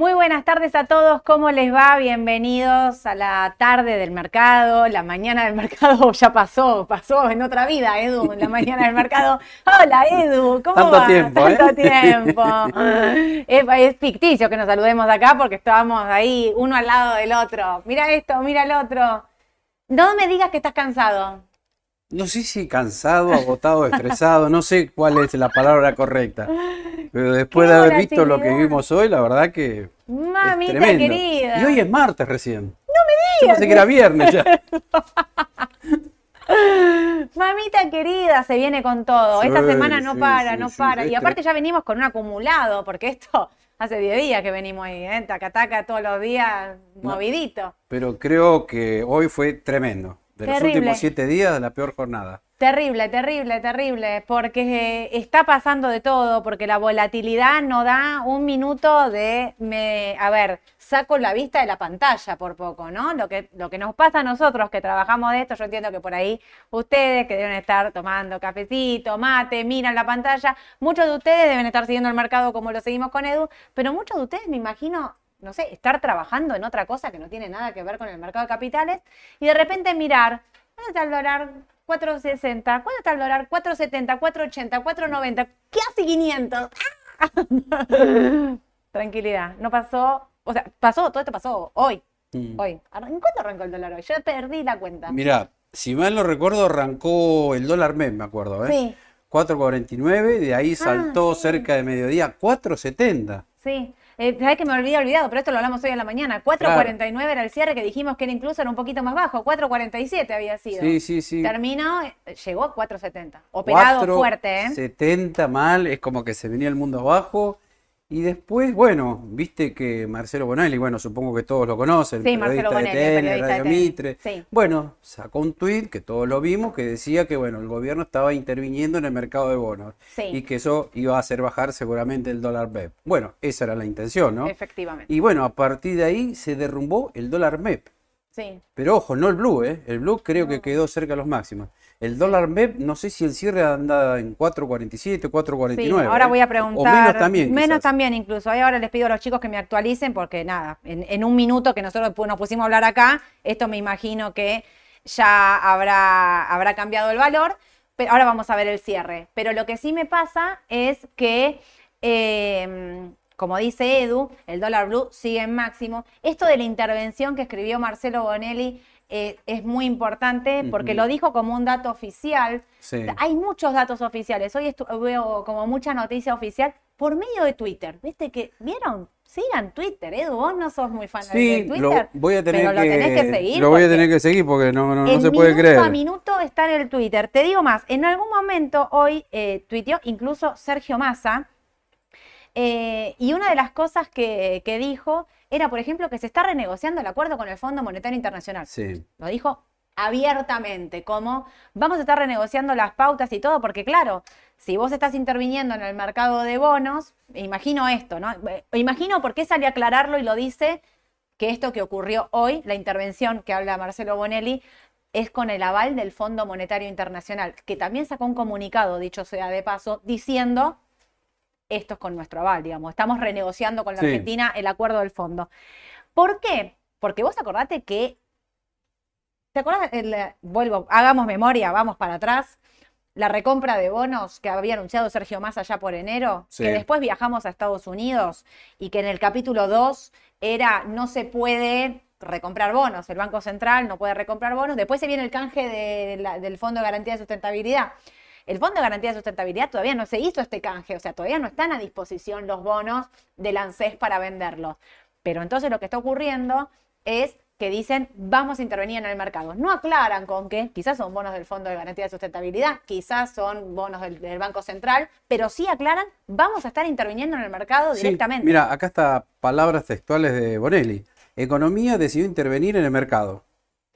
Muy buenas tardes a todos, ¿cómo les va? Bienvenidos a la tarde del mercado, la mañana del mercado ya pasó, pasó en otra vida, Edu, la mañana del mercado. Hola Edu, ¿cómo Tanto va? tiempo, ¿eh? Tanto tiempo. es, es ficticio que nos saludemos acá porque estábamos ahí uno al lado del otro. Mira esto, mira el otro. No me digas que estás cansado. No sé si cansado, agotado, estresado, no sé cuál es la palabra correcta. Pero después de haber visto lo que vimos hoy, la verdad que es Mamita tremendo. querida. Y hoy es martes recién. No me digas. Yo pensé que era viernes ya. Mamita querida, se viene con todo. Esta semana no sí, para, sí, no para. es Y aparte ya venimos con un acumulado, porque esto hace 10 días que venimos ahí, ¿eh? Taca, taca, todos los días, No. movidito. Pero creo que hoy fue tremendo. De los Terrible. últimos siete días, la peor jornada. Terrible, terrible, terrible, porque está pasando de todo, porque la volatilidad no da un minuto de, me, a ver, saco la vista de la pantalla por poco, ¿no? Lo que, lo que nos pasa a nosotros que trabajamos de esto, yo entiendo que por ahí ustedes que deben estar tomando cafecito, mate, miran la pantalla, muchos de ustedes deben estar siguiendo el mercado como lo seguimos con Edu, pero muchos de ustedes me imagino, no sé, estar trabajando en otra cosa que no tiene nada que ver con el mercado de capitales y de repente mirar, ¿dónde está el dólar? 4.60. ¿Cuánto está el dólar? 4.70, 4.80, 4.90. ¿Qué hace 500? ¡Ah! Tranquilidad, no pasó, o sea, pasó, todo esto pasó hoy, Mm. hoy. ¿En cuánto arrancó el dólar hoy? Yo perdí la cuenta. Mirá, si mal no recuerdo, arrancó el dólar MEP, me acuerdo, ¿eh? Sí, 4.49, de ahí saltó Ah, sí. cerca de mediodía, 4.70. sí. Eh, Sabés que me había olvidado, pero esto lo hablamos hoy en la mañana. 4.49 era el cierre que dijimos que era incluso era un poquito más bajo. 4.47 había sido. Sí, sí, sí. Terminó, eh, llegó a 4.70. Operado fuerte, ¿eh? 70 mal, es como que se venía el mundo abajo. Y después, bueno, viste que Marcelo Bonelli, bueno, supongo que todos lo conocen, Sí, periodista Bonelli, de TN, periodista Radio. Mitre. Sí. Bueno, sacó un tuit que todos lo vimos que decía que, bueno, el gobierno estaba interviniendo en el mercado de bonos Sí. y que eso iba a hacer bajar seguramente el dólar MEP. Bueno, esa era la intención, ¿no? Efectivamente. Y bueno, a partir de ahí se derrumbó el dólar MEP. Sí. Pero ojo, no el blue, ¿eh? El blue creo que quedó cerca de los máximos. El dólar MEP, no sé si el cierre anda en 4.47, 4.49. Sí, ahora ¿eh? voy a O preguntar. menos también, Menos quizás. también incluso. Ahí ahora les pido a los chicos que me actualicen porque nada, en, en un minuto que nosotros nos pusimos a hablar acá, esto me imagino que ya habrá, habrá cambiado el valor. Pero ahora vamos a ver el cierre. Pero lo que sí me pasa es que, eh, como dice Edu, el dólar blue sigue en máximo. Esto de la intervención que escribió Marcelo Bonelli eh, es muy importante porque lo dijo como un dato oficial. Sí. Hay muchos datos oficiales. Hoy veo como mucha noticia oficial por medio de Twitter. ¿Viste que vieron? Sigan Twitter, Edu. Vos no sos muy fan de Twitter. lo voy a tener pero lo que, tenés que seguir. lo voy a tener que seguir porque no, no, se puede minuto a creer. minuto está en el Twitter. Te digo más, en algún momento hoy eh, tuiteó incluso Sergio Massa. eh, y una de las cosas que, que dijo era, por ejemplo, que se está renegociando el acuerdo con el Fondo Monetario Internacional. Sí. Lo dijo abiertamente, como vamos a estar renegociando las pautas y todo, porque claro, si vos estás interviniendo en el mercado de bonos, imagino esto, ¿no? Imagino por qué sale a aclararlo y lo dice, que esto que ocurrió hoy, la intervención que habla Marcelo Bonelli, es con el aval del Fondo Monetario Internacional, que también sacó un comunicado, dicho sea de paso, diciendo esto es con nuestro aval, digamos, estamos renegociando con la Sí. Argentina el acuerdo del fondo. ¿Por qué? Porque vos acordate que ¿Te acuerdas? El, vuelvo, hagamos memoria, vamos para atrás. La recompra de bonos que había anunciado Sergio Massa ya por enero, Sí. que después viajamos a Estados Unidos y que en el capítulo 2 era no se puede recomprar bonos, el Banco Central no puede recomprar bonos. Después se viene el canje de la- del Fondo de Garantía de Sustentabilidad. El Fondo de Garantía de Sustentabilidad todavía no se hizo este canje, o sea, todavía no están a disposición los bonos del ANSES para venderlos. Pero entonces lo que está ocurriendo es que dicen vamos a intervenir en el mercado. No aclaran con qué, quizás son bonos del Fondo de Garantía de Sustentabilidad, quizás son bonos del, del Banco Central, pero sí aclaran vamos a estar interviniendo en el mercado Sí, directamente. mira, acá está palabras textuales de Bonelli. Economía decidió intervenir en el mercado.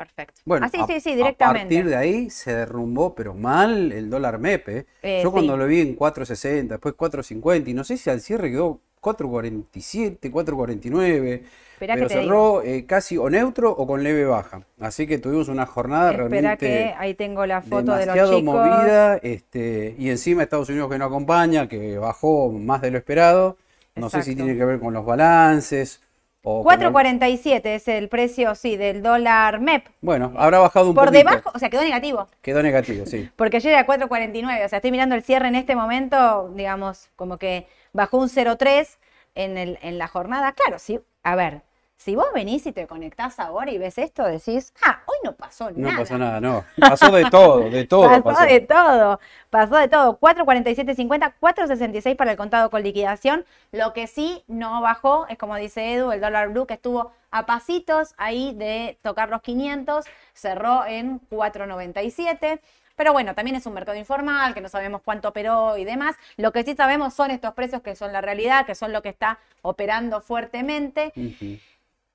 Perfecto. Bueno, ah, sí, a, sí, sí, a directamente. partir de ahí se derrumbó, pero mal, el dólar MEP. ¿eh? Yo cuando lo vi en 4.60, después 4.50, y no sé si al cierre quedó 4.47, 4.49, Esperá pero cerró eh, casi o neutro o con leve baja. Así que tuvimos una jornada Espera realmente que ahí tengo la foto de los demasiado chicos. movida, este, y encima Estados Unidos que no acompaña, que bajó más de lo esperado. No sé si tiene que ver con los balances o con lo- 4.47 es el precio, sí, del dólar MEP. Bueno, habrá bajado un Por poquito. debajo, o sea, quedó negativo. Quedó negativo, sí. Porque ayer era 4.49, o sea, estoy mirando el cierre en este momento, digamos, como que bajó un 0.3 en, el, en la jornada. Claro, sí, a ver, si vos venís y te conectás ahora y ves esto, decís, ah, hoy no pasó No nada. pasó nada, no. Pasó de todo, de todo pasó, pasó. de todo, pasó de todo. 4.47.50, 4.66 para el contado con liquidación. Lo que sí no bajó es como dice Edu, el dólar blue que estuvo a pasitos ahí de tocar los 500, cerró en 4.97. Pero bueno, también es un mercado informal, que no sabemos cuánto operó y demás. Lo que sí sabemos son estos precios que son la realidad, que son lo que está operando fuertemente.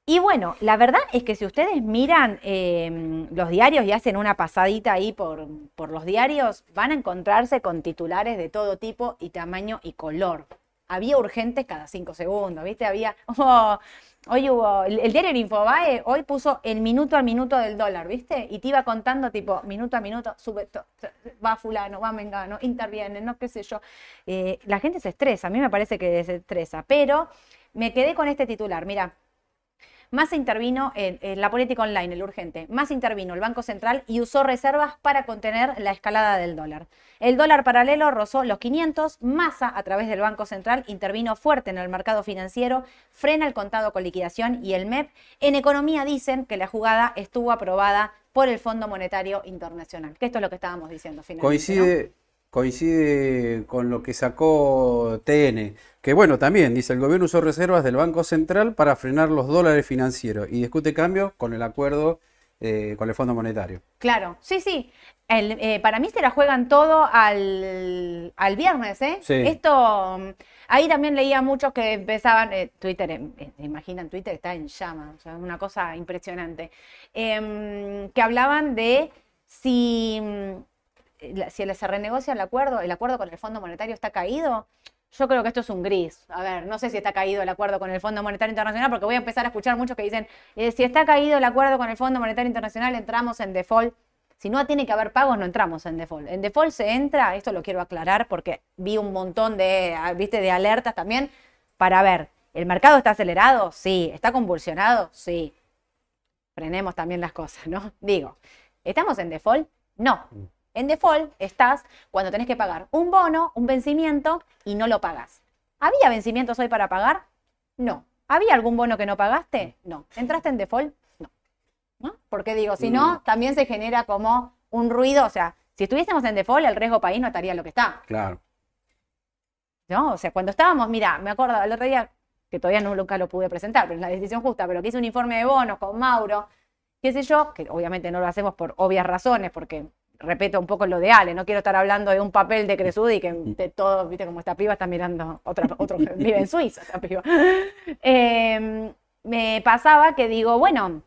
Y bueno, la verdad es que si ustedes miran eh, los diarios y hacen una pasadita ahí por, por los diarios, van a encontrarse con titulares de todo tipo y tamaño y color. Había urgentes cada cinco segundos, ¿viste? Había, oh, hoy hubo, el, diario Infobae hoy puso el minuto al minuto del dólar, ¿viste? Y te iba contando tipo, minuto a minuto, sube, to- va fulano, va mengano, interviene, no qué sé yo. Eh, la gente se estresa, a mí me parece que se estresa, pero me quedé con este titular, mira. Más intervino en, la política online, el urgente. Más intervino el Banco Central y usó reservas para contener la escalada del dólar. El dólar paralelo rozó los 500. Massa, a través del Banco Central, intervino fuerte en el mercado financiero, frena el contado con liquidación y el MEP. En economía dicen que la jugada estuvo aprobada por el Fondo Monetario Internacional. Que esto es lo que estábamos diciendo finalmente. ¿no? Coincide, con lo que sacó TN, que bueno, también dice el gobierno usó reservas del Banco Central para frenar los dólares financieros y discute cambios con el acuerdo eh, con el Fondo Monetario. Claro, sí, sí. El, eh, para mí se la juegan todo al, al viernes, ¿eh? Sí. Esto, mm, ahí también leía muchos que empezaban, eh, Twitter, ¿te imaginan? Twitter está en llama, o sea, es una cosa impresionante. Em, que hablaban de si, mm, si se renegocia el acuerdo, el acuerdo con el Fondo Monetario está caído. Yo creo que esto es un gris. A ver, no sé si está caído el acuerdo con el Fondo Monetario Internacional, porque voy a empezar a escuchar muchos que dicen, eh, si está caído el acuerdo con el Fondo Monetario Internacional, entramos en default. Si no tiene que haber pagos, no entramos en default. En default se entra, esto lo quiero aclarar porque vi un montón de, ah, viste, de alertas también para ver, ¿el mercado está acelerado? Sí. ¿Está convulsionado? Sí. Frenemos también las cosas, ¿no? Digo, ¿estamos en default? No. En default estás cuando tenés que pagar un bono, un vencimiento y no lo pagas. ¿Había vencimientos hoy para pagar? No. ¿Había algún bono que no pagaste? No. ¿Entraste en default? No. ¿No? Porque digo, si no, también se genera como un ruido, o sea, si estuviésemos en default, el riesgo país no estaría lo que está. Claro. ¿no? O sea, cuando estábamos, mira, me acuerdo el otro día, que todavía no, nunca lo pude presentar, pero es la decisión justa, pero que hice un informe de bonos con Mauro, qué sé yo, que obviamente no lo hacemos por obvias razones, porque repito un poco lo de Ale, no quiero estar hablando de un papel de Cresudi y que de todo, viste, como esta piba está mirando, otra, otro, vive en Suiza esta piba. Eh, me pasaba que digo, bueno,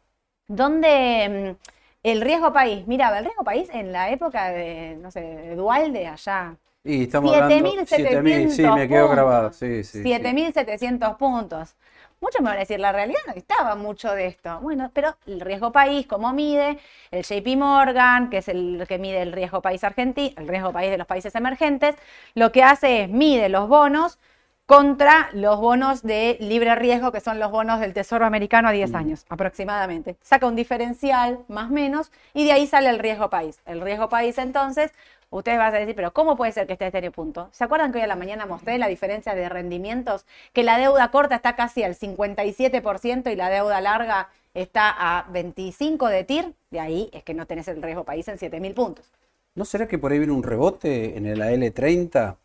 ¿dónde mm, el riesgo país? Miraba, el riesgo país en la época de, no sé, de Dualde allá, Y estamos hablando 7.000, sí, me puntos. grabado, sí, sí. sí. 7.700 puntos. Muchos me van a decir, la realidad no estaba mucho de esto. Bueno, pero el riesgo país, ¿cómo mide? El JP Morgan, que es el que mide el riesgo país argentino, el riesgo país de los países emergentes, lo que hace es mide los bonos contra los bonos de libre riesgo, que son los bonos del Tesoro americano a 10 años aproximadamente. Saca un diferencial más o menos y de ahí sale el riesgo país. El riesgo país entonces, ustedes van a decir, pero ¿cómo puede ser que esté a este punto? ¿Se acuerdan que hoy a la mañana mostré la diferencia de rendimientos? Que la deuda corta está casi al 57% y la deuda larga está a 25 de TIR. De ahí es que no tenés el riesgo país en 7.000 puntos. ¿No será que por ahí viene un rebote en el L30?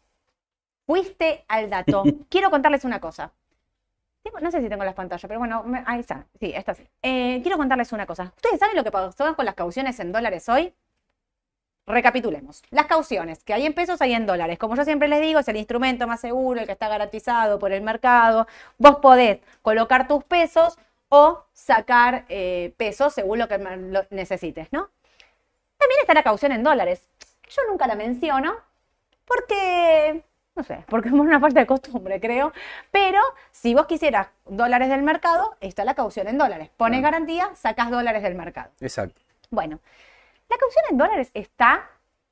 Fuiste al dato. Quiero contarles una cosa. No sé si tengo las pantallas, pero bueno, me- ahí está. Sí, esta sí. Eh, quiero contarles una cosa. ¿Ustedes saben lo que pasó con las cauciones en dólares hoy? Recapitulemos. Las cauciones, que hay en pesos, hay en dólares. Como yo siempre les digo, es el instrumento más seguro, el que está garantizado por el mercado. Vos podés colocar tus pesos o sacar eh, pesos según lo que lo necesites, ¿no? También está la caución en dólares. Yo nunca la menciono porque No sé, porque es una falta de costumbre, creo. Pero si vos quisieras dólares del mercado, está la caución en dólares. Pones garantía, sacás dólares del mercado. Exacto. Bueno, la caución en dólares está.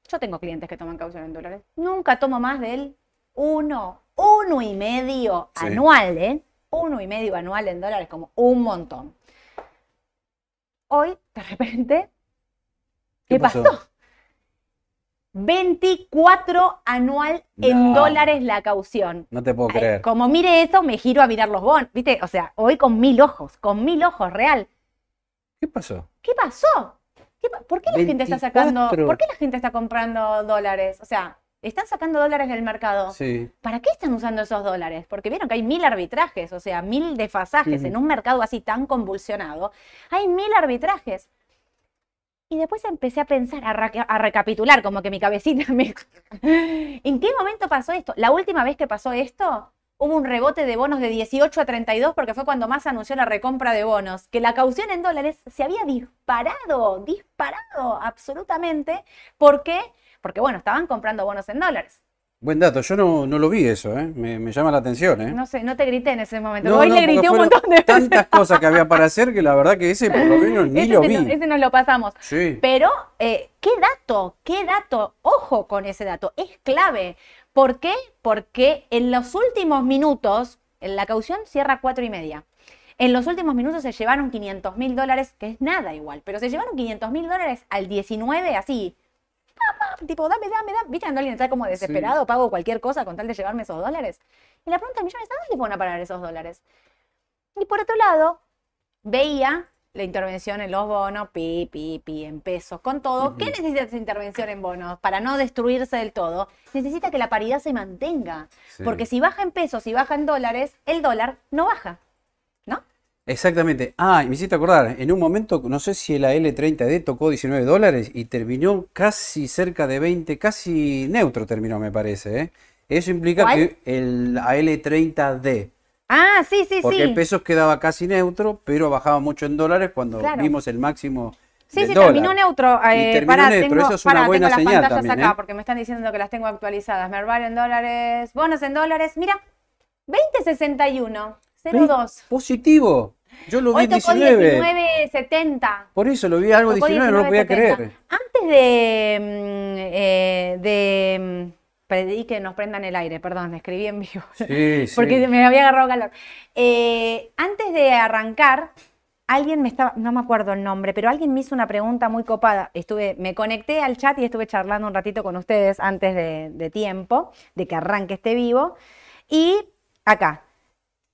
Yo tengo clientes que toman caución en dólares. Nunca tomo más del uno, uno y medio Sí. anual, ¿eh? Uno y medio anual en dólares, como un montón. Hoy, de repente, ¿qué, ¿Qué pasó? pasó? 24 anual en dólares la caución. No te puedo Ay, creer. Como mire eso, me giro a mirar los bonos. ¿Viste? O sea, hoy con mil ojos, con mil ojos, real. ¿Qué pasó? ¿Qué pasó? ¿Qué ¿Por qué la gente está sacando, 24. por qué la gente está comprando dólares? O sea, están sacando dólares del mercado. Sí. ¿Para qué están usando esos dólares? Porque vieron que hay mil arbitrajes, o sea, mil desfasajes Ujú. en un mercado así tan convulsionado. Hay mil arbitrajes. Y después empecé a pensar, a, a recapitular, como que mi cabecita me... ¿En qué momento pasó esto? La última vez que pasó esto, hubo un rebote de bonos de 18 a 32 porque fue cuando más anunció la recompra de bonos, que la caución en dólares se había disparado, disparado absolutamente. ¿Por qué? Porque, bueno, estaban comprando bonos en dólares. Buen dato. Yo no, no lo vi eso, ¿eh? Me, me llama la atención, ¿eh? No sé, no te grité en ese momento. No, Hoy no, le grité un montón de veces. Tantas cosas que había para hacer que la verdad que ese por lo menos ni ese, lo vi. ese nos lo pasamos. Sí. Pero, eh, ¿qué dato? ¿Qué dato? Ojo con ese dato, es clave. ¿Por qué? Porque en los últimos minutos, en la caución cierra cuatro y media. En los últimos minutos se llevaron 500 mil dólares, que es nada igual, pero se llevaron 500 mil dólares al 19, así. Tipo, dame, dame, dame. ¿Viste cuando alguien está como desesperado? Pago cualquier cosa con tal de llevarme esos dólares. Y la pregunta del millón es, ¿a dónde van a parar esos dólares? Y por otro lado, veía la intervención en los bonos, pi, pi, pi, en pesos, con todo. ¿Qué necesita esa intervención en bonos? Para no destruirse del todo, necesita que la paridad se mantenga. Sí. Porque si baja en pesos y baja en dólares, el dólar no baja. ¿No? Exactamente. Ah, y me hiciste acordar, en un momento, no sé si la L30D tocó 19 dólares y terminó casi cerca de 20, casi neutro terminó, me parece, ¿eh? Eso implica ¿Cuál? que el AL30D, Ah, sí, sí, porque sí. el peso quedaba casi neutro, pero bajaba mucho en dólares cuando Claro. vimos el máximo Sí, del sí, dólar. terminó neutro. Y Eh, terminó pará, neutro, tengo, eso es una buena tengo las señal pantallas también, acá ¿eh? porque me están diciendo que las tengo actualizadas. Merval en dólares, bonos en dólares. Mira, 2061, 02. Positivo. Yo lo vi Hoy tocó 19. 1970. Por eso lo vi algo Tocó 19, no lo podía 19.70. creer. Antes de, mm, eh, de que nos prendan el aire, perdón, escribí en vivo. Sí, sí. Porque me había agarrado calor. Eh, antes de arrancar, alguien me estaba, no me acuerdo el nombre, pero alguien me hizo una pregunta muy copada. Estuve, me conecté al chat y estuve charlando un ratito con ustedes antes de, de tiempo, de que arranque este vivo. Y acá,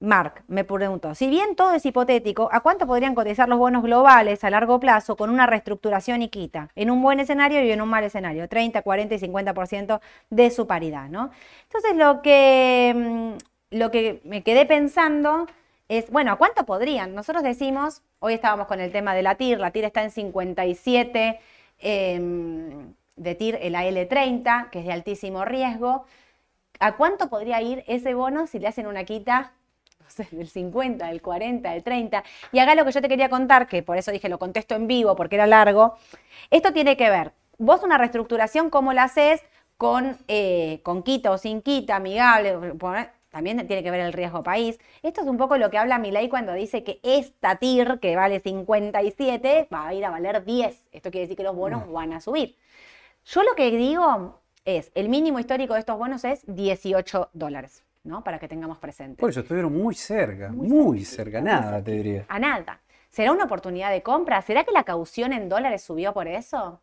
Mark me preguntó, si bien todo es hipotético, ¿a cuánto podrían cotizar los bonos globales a largo plazo con una reestructuración y quita? En un buen escenario y en un mal escenario, 30, 40 y 50% de su paridad, ¿no? Entonces lo que, mm, lo que me quedé pensando es, bueno, ¿a cuánto podrían? Nosotros decimos, hoy estábamos con el tema de la TIR, la TIR está en 57 em, de TIR, el AL30, que es de altísimo riesgo. ¿A cuánto podría ir ese bono si le hacen una quita sé, del 50, del 40, del 30. Y acá lo que yo te quería contar, que por eso dije lo contesto en vivo porque era largo, esto tiene que ver, vos una reestructuración, ¿cómo la haces? Con, eh, con quita o sin quita, amigable, también tiene que ver el riesgo país. Esto es un poco lo que habla Milei cuando dice que esta TIR, que vale 57, va a ir a valer 10. Esto quiere decir que los bonos van a subir. Yo lo que digo es, el mínimo histórico de estos bonos es 18 dólares, ¿no? Para que tengamos presente. Por eso estuvieron muy cerca, Muy cerca, nada te diría. A nada. ¿Será una oportunidad de compra? ¿Será que la caución en dólares subió por eso?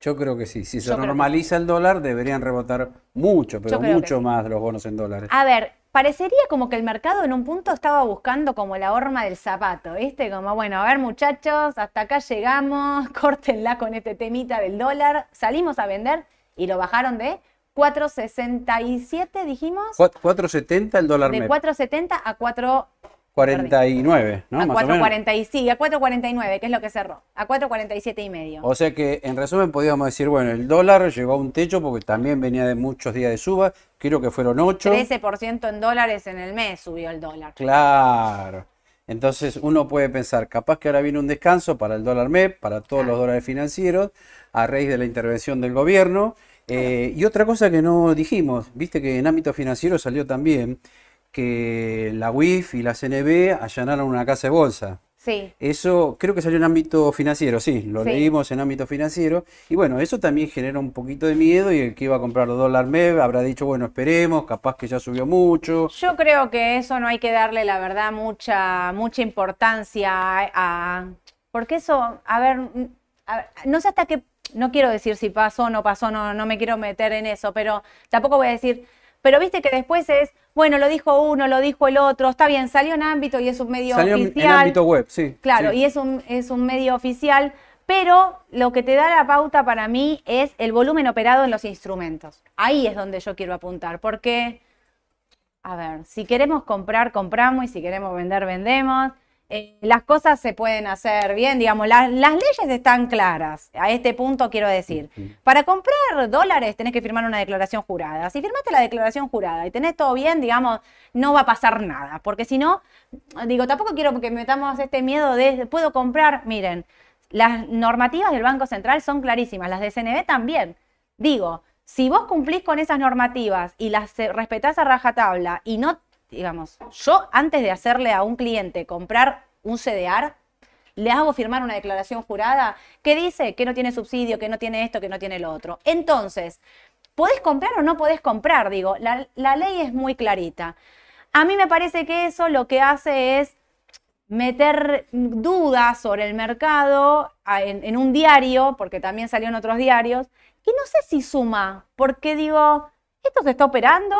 Yo creo que sí. Si se Yo normaliza el dólar, deberían rebotar mucho, pero mucho sí. más los bonos en dólares. A ver, parecería como que el mercado en un punto estaba buscando como la horma del zapato, ¿viste? Como, bueno, a ver muchachos, hasta acá llegamos, córtenla con este temita del dólar, salimos a vender y lo bajaron de 4.67, dijimos, Cuat- 4.70 el dólar de MEP. 4.70 a 4... 49, ¿no? a Más o menos. 4.40 y sí, a 4.49, que es lo que cerró, a 4.47 y medio. O sea que, en resumen, podríamos decir, bueno, el dólar llegó a un techo porque también venía de muchos días de suba. Creo que fueron 8. 13% en dólares en el mes subió el dólar. Claro. Entonces uno puede pensar, capaz que ahora viene un descanso para el dólar MEP, para todos los dólares financieros, a raíz de la intervención del gobierno, Eh, y otra cosa que no dijimos, viste que en ámbito financiero salió también que la UIF y la CNB allanaron una casa de bolsa. Sí. Eso creo que salió en ámbito financiero, sí, lo Sí. leímos en ámbito financiero. Y bueno, eso también genera un poquito de miedo y el que iba a comprar dólar MEV habrá dicho, bueno, esperemos, capaz que ya subió mucho. Yo creo que eso no hay que darle, la verdad, mucha, mucha importancia a... Porque eso, a ver, a ver, no sé hasta qué... No quiero decir si pasó o no pasó, no, no me quiero meter en eso, pero tampoco voy a decir... Pero viste que después es, bueno, lo dijo uno, lo dijo el otro, está bien, salió en ámbito y es un medio Salió en- en oficial. ámbito web, sí. Claro, sí. y es un, es un medio oficial, pero lo que te da la pauta para mí es el volumen operado en los instrumentos. Ahí es donde yo quiero apuntar, porque, a ver, si queremos comprar, compramos, y si queremos vender, vendemos. Eh, las cosas se pueden hacer bien, digamos, la- las leyes están claras. A este punto quiero decir, para comprar dólares tenés que firmar una declaración jurada. Si firmaste la declaración jurada y tenés todo bien, digamos, no va a pasar nada, porque si no, digo, tampoco quiero que metamos este miedo de, ¿puedo comprar? Miren, las normativas del Banco Central son clarísimas, las de CNB también. Digo, si vos cumplís con esas normativas y las eh, respetás a rajatabla y no, digamos, yo antes de hacerle a un cliente comprar un CDR, le hago firmar una declaración jurada que dice que no tiene subsidio, que no tiene esto, que no tiene lo otro. Entonces, ¿podés comprar o no podés comprar? Digo, la, la ley es muy clarita. A mí me parece que eso lo que hace es meter dudas sobre el mercado en, en un diario, porque también salió en otros diarios, y no sé si suma, porque digo, esto se está operando.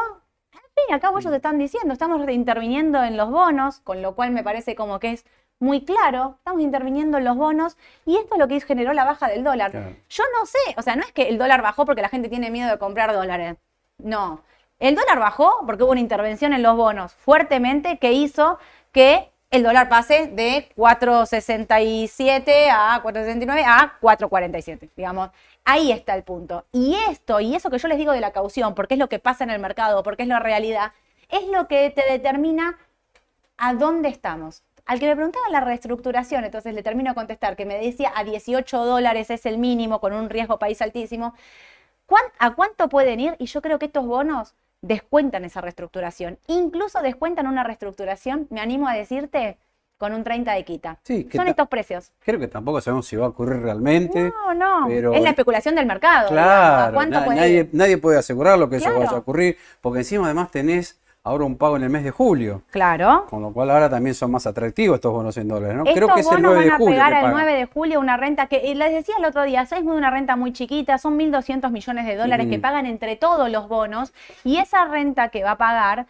Al fin y al cabo ellos están diciendo, estamos interviniendo en los bonos, con lo cual me parece como que es muy claro, estamos interviniendo en los bonos y esto es lo que generó la baja del dólar. Claro. Yo no sé, o sea, no es que el dólar bajó porque la gente tiene miedo de comprar dólares. No. El dólar bajó porque hubo una intervención en los bonos fuertemente que hizo que el dólar pase de 4.67 a 4.69 a 4.47, digamos. Ahí está el punto. Y esto, y eso que yo les digo de la caución, porque es lo que pasa en el mercado, porque es la realidad, es lo que te determina a dónde estamos. Al que me preguntaba la reestructuración, entonces le termino de contestar, que me decía a 18 dólares es el mínimo con un riesgo país altísimo. ¿Cuán- ¿A cuánto pueden ir? Y yo creo que estos bonos descuentan esa reestructuración. Incluso descuentan una reestructuración, me animo a decirte, con un 30 de quita. Sí, Son estos precios. Creo que tampoco sabemos si va a ocurrir realmente. No, no. pero- es la especulación del mercado. digamos. ¿A Claro, cuánto na- puede nadie, ir? nadie puede asegurar lo que eso vaya a ocurrir, porque encima además tenés ahora un pago en el mes de julio, Claro. con lo cual ahora también son más atractivos estos bonos en dólares, ¿no? Estos Creo que es el bonos 9 de van a julio pegar el pagan. 9 de julio una renta que, les decía el otro día, es una renta muy chiquita, son 1.200 millones de dólares que pagan entre todos los bonos y esa renta que va a pagar,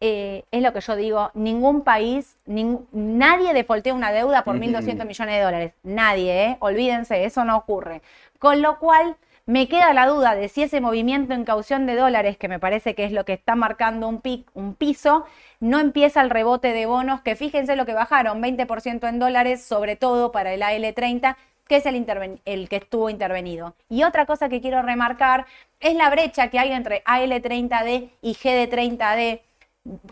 eh, es lo que yo digo, ningún país, ning- nadie defoltea una deuda por Ujú. 1.200 millones de dólares, nadie, ¿eh? olvídense, eso no ocurre. Con lo cual... Me queda la duda de si ese movimiento en caución de dólares, que me parece que es lo que está marcando un, pic, un piso, no empieza el rebote de bonos, que fíjense lo que bajaron, 20% en dólares, sobre todo para el AL30, que es el, el que estuvo intervenido. Y otra cosa que quiero remarcar es la brecha que hay entre AL30D y GD30D,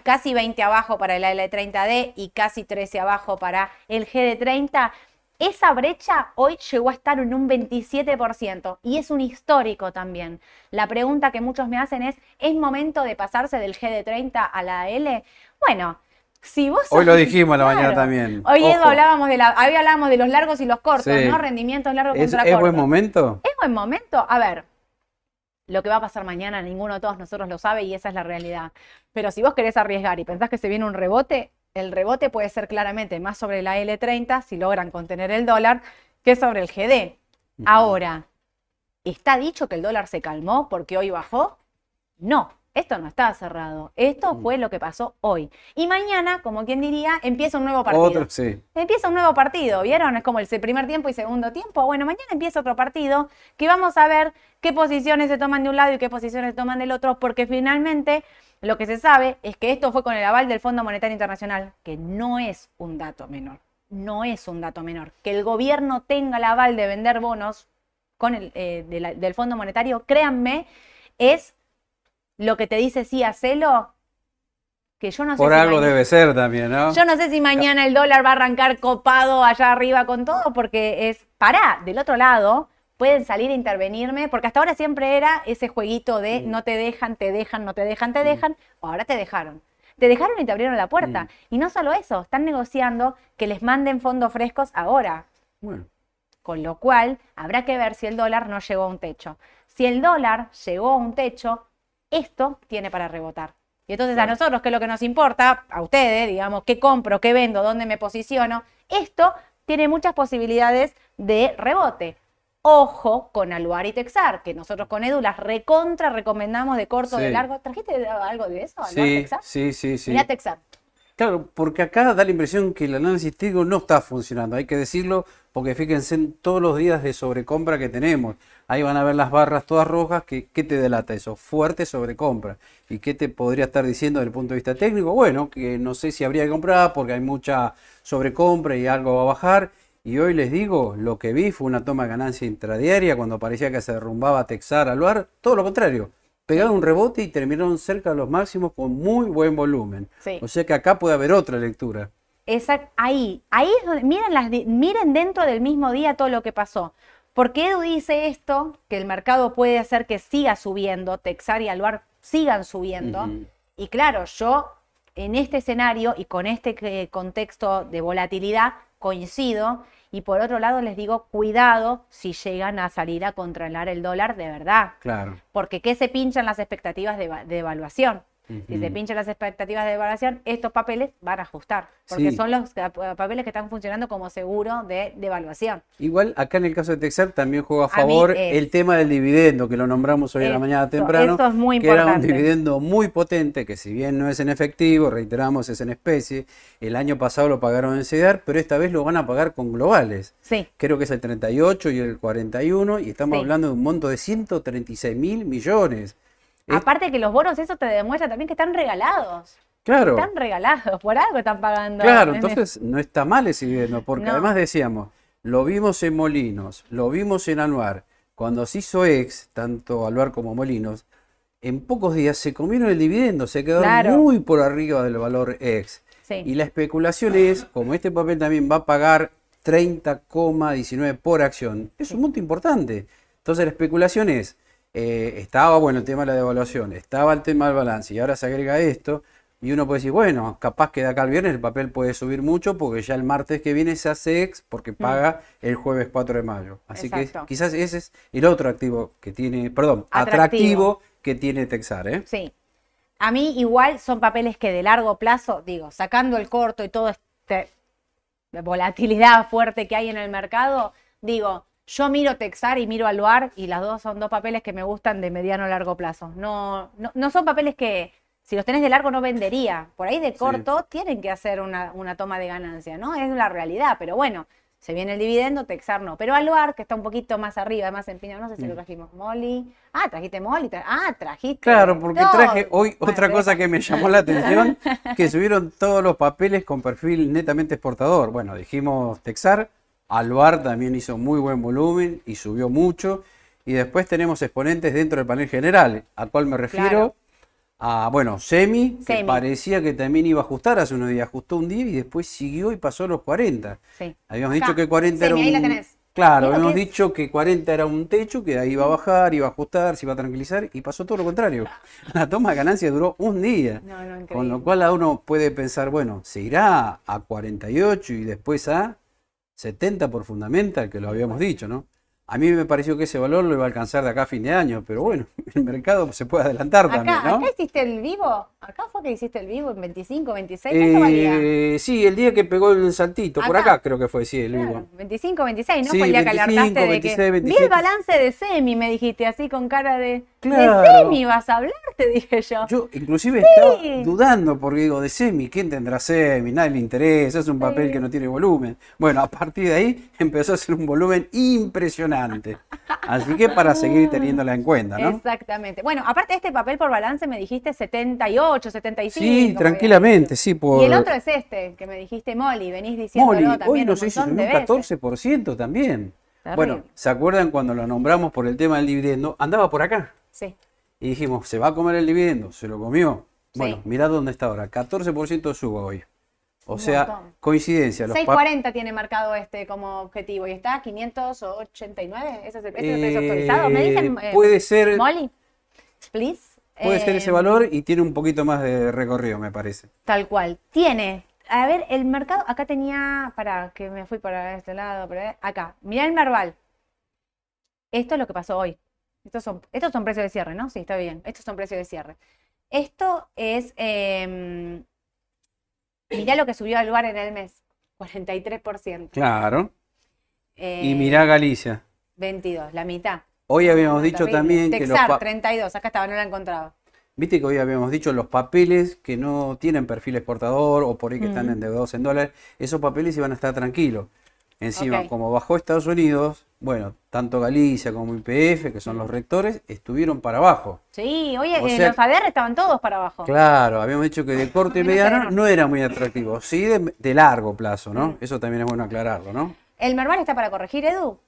casi 20 abajo para el AL30D y casi 13 abajo para el GD30. Esa brecha hoy llegó a estar en un 27% y es un histórico también. La pregunta que muchos me hacen es, ¿es momento de pasarse del GD30 a la AL? Bueno, si vos... Hoy lo dijimos a la mañana también. Hoy Edu, hablábamos de la, hoy hablábamos de los largos y los cortos, Sí. ¿no? Rendimientos largos ¿Es, contra es cortos. buen momento? ¿Es buen momento? A ver, lo que va a pasar mañana, ninguno de todos nosotros lo sabe y esa es la realidad. Pero si vos querés arriesgar y pensás que se viene un rebote, el rebote puede ser claramente más sobre la L30 si logran contener el dólar que sobre el GD. Ahora, ¿está dicho que el dólar se calmó porque hoy bajó? No, esto no está cerrado. Esto Mm. fue lo que pasó hoy. Y mañana, como quien diría, empieza un nuevo partido. Otro, sí. Empieza un nuevo partido, ¿vieron? Es como el primer tiempo y segundo tiempo. Bueno, mañana empieza otro partido que vamos a ver qué posiciones se toman de un lado y qué posiciones se toman del otro, porque finalmente lo que se sabe es que esto fue con el aval del Fondo Monetario Internacional, que no es un dato menor. No es un dato menor. Que el gobierno tenga el aval de vender bonos con el, eh, de la- del Fondo Monetario, créanme, es lo que te dice sí, hacelo, que yo no sé Por si algo mañana- debe ser también, ¿no? yo no sé si mañana el dólar va a arrancar copado allá arriba con todo, porque es, pará, del otro lado, pueden salir a intervenirme, porque hasta ahora siempre era ese jueguito de Mm. no te dejan, te dejan, no te dejan, te dejan, ahora te dejaron. Te dejaron y te abrieron la puerta. Mm. Y no solo eso, están negociando que les manden fondos frescos ahora. Bueno, Con lo cual, habrá que ver si el dólar no llegó a un techo. Si el dólar llegó a un techo, esto tiene para rebotar. Y entonces Claro. a nosotros, que es lo que nos importa, a ustedes, digamos, qué compro, qué vendo, dónde me posiciono, esto tiene muchas posibilidades de rebote. Ojo con Aluar y Texar, que nosotros con Edu las recontra recomendamos de corto, de largo. ¿Trajiste algo de eso? Aluar, sí, Texar? sí, sí, sí. Mirá Texar. Claro, porque acá da la impresión que el análisis técnico no está funcionando, hay que decirlo, porque fíjense en todos los días de sobrecompra que tenemos. Ahí van a ver las barras todas rojas, que, ¿qué te delata eso? Fuerte sobrecompra. ¿Y qué te podría estar diciendo desde el punto de vista técnico? Bueno, que no sé si habría que comprar porque hay mucha sobrecompra y algo va a bajar. Y hoy les digo, lo que vi fue una toma de ganancia intradiaria cuando parecía que se derrumbaba Texar, Aluar, todo lo contrario. Pegaron un rebote y terminaron cerca de los máximos con muy buen volumen. Sí. O sea que acá puede haber otra lectura. Exact- ahí, ahí es donde, miren, las, miren dentro del mismo día todo lo que pasó. Porque Edu dice esto, que el mercado puede hacer que siga subiendo, Texar y Aluar sigan subiendo. Y claro, yo en este escenario y con este eh, contexto de volatilidad coincido. Y por otro lado les digo, cuidado si llegan a salir a controlar el dólar de verdad. Claro. Porque ¿qué se pinchan las expectativas de, de evaluación? Si se pinchan las expectativas de evaluación, estos papeles van a ajustar, porque Sí. son los ca- papeles que están funcionando como seguro de, de evaluación. Igual acá en el caso de Texar también juega a A mí favor es- el tema del dividendo, que lo nombramos hoy a la mañana temprano, eso es muy que era un importante. dividendo muy potente, que si bien no es en efectivo, reiteramos, es en especie, el año pasado lo pagaron en CEDAR, pero esta vez lo van a pagar con globales. Sí, Creo que es el 38 y el 41, y estamos Sí. hablando de un monto de 136 mil millones. Es- aparte que los bonos, eso te demuestra también que están regalados. claro. Están regalados, por algo están pagando. Claro, en entonces no está mal ese dividendo, porque No. además decíamos, lo vimos en Molinos, lo vimos en Anuar, cuando se hizo ex, tanto Anuar como Molinos, en pocos días se comieron el dividendo, se quedaron Claro. muy por arriba del valor ex. Sí. Y la especulación es, como este papel también va a pagar 30,19 por acción, es un monto importante. Entonces la especulación es, eh, estaba bueno el tema de la devaluación, estaba el tema del balance y ahora se agrega esto y uno puede decir, bueno, capaz que de acá al viernes el papel puede subir mucho porque ya el martes que viene se hace ex porque paga el jueves 4 de mayo. Así que quizás ese es el otro activo que tiene, perdón, Atractivo. atractivo, que tiene Texar, ¿eh? Sí. A mí igual son papeles que de largo plazo, digo, sacando el corto y todo este volatilidad fuerte que hay en el mercado, digo, yo miro Texar y miro Aluar y las dos son dos papeles que me gustan de mediano a largo plazo. No, no, no son papeles que si los tenés de largo no vendería. Por ahí de corto tienen que hacer una, una toma de ganancia, ¿no? Es la realidad, pero bueno, se viene el dividendo, Texar no. Pero Aluar, que está un poquito más arriba, más empinado, no sé si lo trajimos. Molly. Ah, trajiste Molly. tra- Ah, trajiste. Claro, porque todo. traje hoy Bueno, otra cosa que me llamó la atención, que subieron todos los papeles con perfil netamente exportador. Bueno, dijimos Texar, Alvar también hizo muy buen volumen y subió mucho. Y después tenemos exponentes dentro del panel general, a cual me refiero Claro. a, bueno, Semi, que parecía que también iba a ajustar hace unos días, ajustó un día y después siguió y pasó los 40. Sí. Habíamos Acá, dicho que 40 era Semi, ahí la un... tenés. Claro, habíamos que dicho que 40 era un techo, que ahí iba a bajar, iba a ajustar, se iba a tranquilizar y pasó todo lo contrario. La toma de ganancia duró un día. No, no, Con lo cual a uno puede pensar, bueno, se irá a 48 y después a 70 por fundamental, que lo habíamos dicho, ¿no? A mí me pareció que ese valor lo iba a alcanzar de acá a fin de año, pero bueno, el mercado se puede adelantar también, ¿no? acá hiciste el vivo. Acá fue que hiciste el vivo en 25, 26. ¿Cuánto valía? Eh, sí, el día que pegó el saltito, por Acá. creo que fue, sí, el vivo. Claro, 25, 26, ¿no? Sí, fue el día que 25, alertaste de 26, que. Vi 27. el balance de Semi, me dijiste, así con cara de. Claro. De Semi vas a hablar, te dije yo. Yo inclusive estaba dudando porque digo, de semi, ¿quién tendrá semi? Nadie le interesa, es un papel que no tiene volumen. Bueno, a partir de ahí empezó a ser un volumen impresionante. Así que para seguir teniéndola en cuenta, ¿no? Exactamente. Bueno, aparte de este papel por balance, me dijiste 78, 75. Sí, me tranquilamente, sí, por Y el otro es este, que me dijiste Molly, venís diciéndolo Moli, hoy también no un sé si montón subió de un veces. 14% también. Terrible. Bueno, ¿se acuerdan cuando lo nombramos por el tema del dividendo? Andaba por acá. Sí. Y dijimos, ¿se va a comer el dividendo? Se lo comió. Bueno, Sí. mirá dónde está ahora. 14% subo hoy. O Un sea, montón. coincidencia. Los pa- 640 tiene marcado este como objetivo y está a 589. ¿Ese es el, ese es el precio actualizado? ¿Me dicen? Eh, puede ser- Molly, please. puede ser ese Eh, valor y tiene un poquito más de recorrido, me parece. Tal cual. Tiene. A ver, el mercado. Acá tenía. Para que me fui para este lado. Para, acá. Mirá el Merval. Esto es lo que pasó hoy. Estos son, estos son precios de cierre, ¿no? Sí, está bien. Estos son precios de cierre. Esto es. Mirá lo que subió al lugar en el mes. 43%. Claro. Eh, Y mirá Galicia. 22, la mitad. Hoy habíamos dicho también que los pa- 32. Acá estaba, no la encontraba. Viste que hoy habíamos dicho los papeles que no tienen perfil exportador o por ahí que están Ujú. endeudados en dólares, esos papeles iban a estar tranquilos. Encima, como bajó Estados Unidos, bueno, tanto Galicia como IPF, que son los rectores, estuvieron para abajo. Sí, oye, O sea- los ADR estaban todos para abajo. Claro, habíamos dicho que de corte Menos mediano no era muy atractivo, sí de, de largo plazo, ¿no? Mm. Eso también es bueno aclararlo, ¿no? ¿El Merval está para corregir, Edu?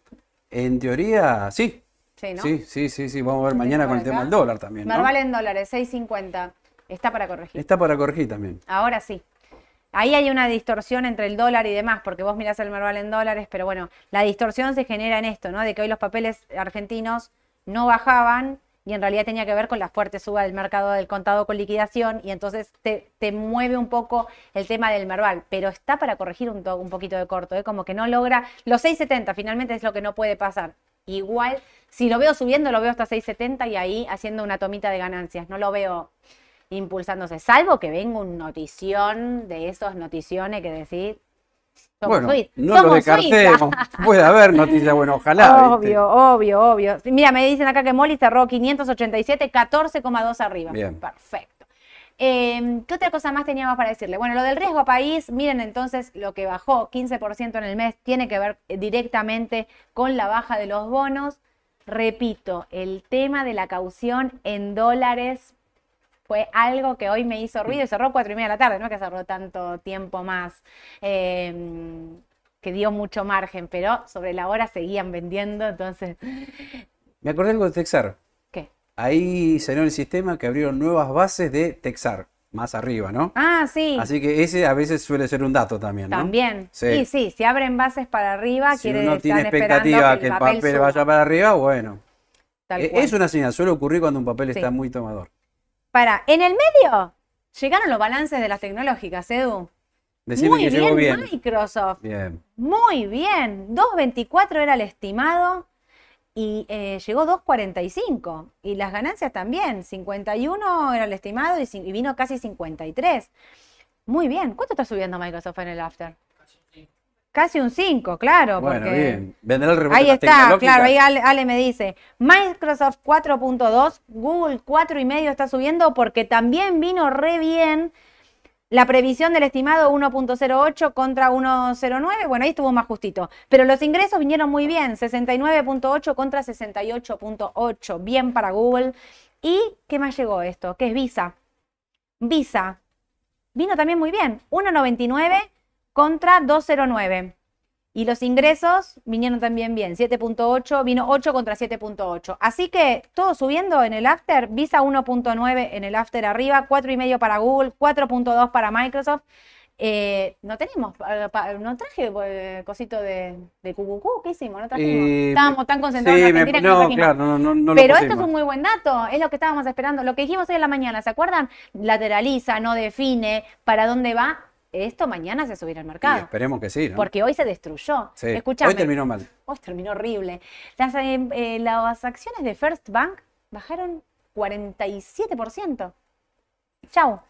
En teoría, sí. Sí, ¿no? Sí, sí, sí, sí. Vamos a ver mañana con el tema del dólar también, ¿no? Merval en dólares, 6.50. Está para corregir. Está para corregir también. Ahora sí. Ahí hay una distorsión entre el dólar y demás, porque vos mirás el Merval en dólares, pero bueno, la distorsión se genera en esto, ¿no? De que hoy los papeles argentinos no bajaban y en realidad tenía que ver con la fuerte suba del mercado del contado con liquidación y entonces te, mueve un poco el tema del Merval, pero está para corregir un, un poquito de corto, ¿eh? Como que no logra, los 6.70 finalmente es lo que no puede pasar. Igual, si lo veo subiendo, lo veo hasta 6.70 y ahí haciendo una tomita de ganancias, no lo veo impulsándose, salvo que venga un notición de esos noticiones que decir. somos Bueno, no lo descartemos. Puede haber noticias, bueno, ojalá. ¿viste? Obvio, obvio, obvio. Mira, me dicen acá que Molly cerró 587, 14,2 arriba. Bien. Perfecto. Eh, ¿Qué otra cosa más teníamos para decirle? Bueno, lo del riesgo a país, miren entonces lo que bajó 15% en el mes, tiene que ver eh, directamente con la baja de los bonos. Repito, el tema de la caución en dólares fue algo que hoy me hizo ruido y cerró cuatro y media de la tarde, no es que cerró tanto tiempo más, eh, que dio mucho margen, pero sobre la hora seguían vendiendo, entonces, Me acordé algo de Texar. ¿qué? Ahí salió en el sistema que abrieron nuevas bases de Texar, más arriba, ¿no? Ah, sí, Así que ese a veces suele ser un dato también, ¿no? también. Sí. Sí, sí, si abren bases para arriba, Si quiere uno decir tiene expectativa que el papel, vaya para arriba, bueno. tal cual. Es una señal, suele ocurrir cuando un papel Sí. está muy tomador. Para, en el medio llegaron los balances de las tecnológicas, Edu. Decime Muy que llegó bien, bien. Microsoft. Bien. Muy bien, 2.24 era el estimado y eh, llegó 2.45 y las ganancias también, 51 era el estimado y, y vino casi 53. Muy bien, ¿cuánto está subiendo Microsoft en el after? Casi un 5, claro, Bueno, porque bien. Vendrá el rebote ahí está, claro, ahí Ale, Ale me dice, Microsoft 4.2, Google 4.5 está subiendo porque también vino re bien la previsión del estimado 1.08 contra 1.09, bueno, ahí estuvo más justito. Pero los ingresos vinieron muy bien, 69.8 contra 68.8, bien para Google. ¿Y qué más llegó esto? ¿Qué es Visa? Visa vino también muy bien, 1.99 contra 2.09. Y los ingresos vinieron también bien, 7.8, vino 8 contra 7.8. Así que todo subiendo en el after, Visa 1.9 en el after arriba, 4,5 para Google, 4.2 para Microsoft. Eh, no tenemos, eh, no traje eh, cosito de, de QQQ, ¿qué hicimos? No trajimos. Eh, Estábamos tan concentrados Sí, en me- Argentina que no no, trajimos. claro, no, no, no lo Pero esto es un muy buen dato, es lo que estábamos esperando. Lo que dijimos hoy en la mañana, ¿se acuerdan? Lateraliza, no define para dónde va. Esto mañana se subirá al Y mercado. esperemos que sí, ¿no? Porque hoy se destruyó. Sí. Escúchame. Hoy terminó mal. Hoy terminó horrible. Las, eh, eh, las acciones de First Bank bajaron 47%. Chau.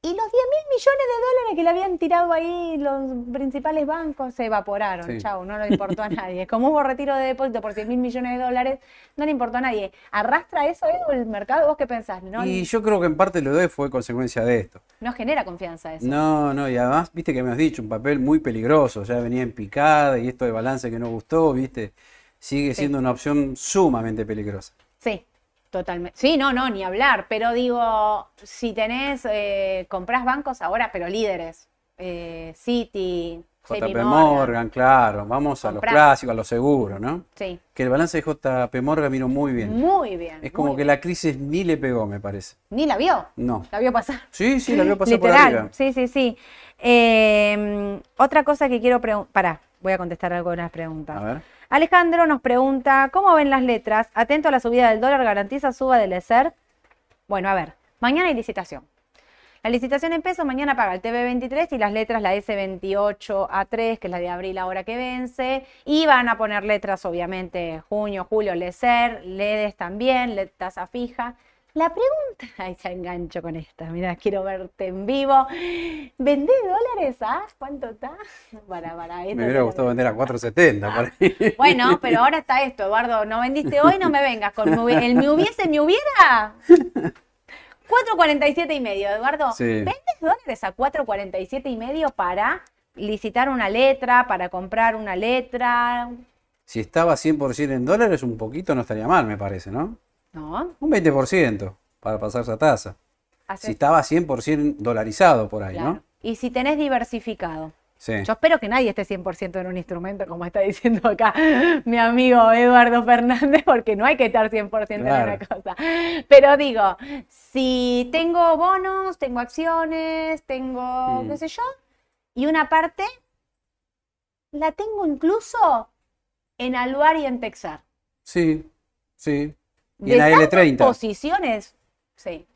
Y los 10 mil millones de dólares que le habían tirado ahí los principales bancos se evaporaron. Sí. Chau, no le importó a nadie. Como hubo retiro de depósito por 100 mil millones de dólares, no le importó a nadie. ¿Arrastra eso Edu, el mercado? ¿Vos qué pensás? No, Y yo creo que en parte lo de fue consecuencia de esto. no genera confianza eso. No, no, y además, viste que me has dicho, un papel muy peligroso, ya venía en picada y esto de balance que no gustó, viste, sigue Sí. siendo una opción sumamente peligrosa. Totalmente. Sí, no, no, ni hablar. Pero digo, si tenés, eh, comprás bancos ahora, pero líderes. eh, Citi, JP JP Morgan. Morgan, claro. Vamos a los clásicos, a los seguros, ¿no? Sí, Que el balance de JP Morgan vino muy bien. muy bien. Es como muy que bien. la crisis ni le pegó, me parece. Ni la vio. No. La vio pasar. Sí, sí, la vio pasar por Literal, arriba. sí, sí, sí. Eh, otra cosa que quiero preguntar, pará, voy a contestar algunas preguntas. A ver. Alejandro nos pregunta, ¿cómo ven las letras? Atento a la subida del dólar, garantiza suba del ESER. Bueno, a ver, mañana hay licitación. La licitación en pesos, mañana paga el TV23 y las letras la S28A3, que es la de abril ahora que vence. Y van a poner letras, obviamente, junio, julio, LESER, LEDES también, LED tasa fija. La pregunta, ay, ya engancho con esta, mira, quiero verte en vivo. ¿Vendés dólares? ¿Ah? ¿Cuánto está? Para, para, Me hubiera gustado vender a 4.70 por ahí. bueno, pero ahora está esto, Eduardo. No vendiste hoy, no me vengas con el me hubiese, me hubiera. 4.47 y medio, Eduardo. Sí. ¿Vendes dólares a 4.47 y medio para licitar una letra, para comprar una letra? Si estaba 100% en dólares, un poquito no estaría mal, me parece, ¿no? ¿No? Un 20% para pasar esa tasa. Si estaba 100% dolarizado por ahí, claro. ¿no? Y si tenés diversificado. Sí. Yo espero que nadie esté 100% en un instrumento, como está diciendo acá mi amigo Eduardo Fernández, porque no hay que estar 100% en Claro. una cosa. Pero digo, si tengo bonos, tengo acciones, tengo, Mm. qué sé yo, y una parte la tengo incluso en Aluar y en Texar. Sí, sí. Y De en dos AL30. posiciones, sí.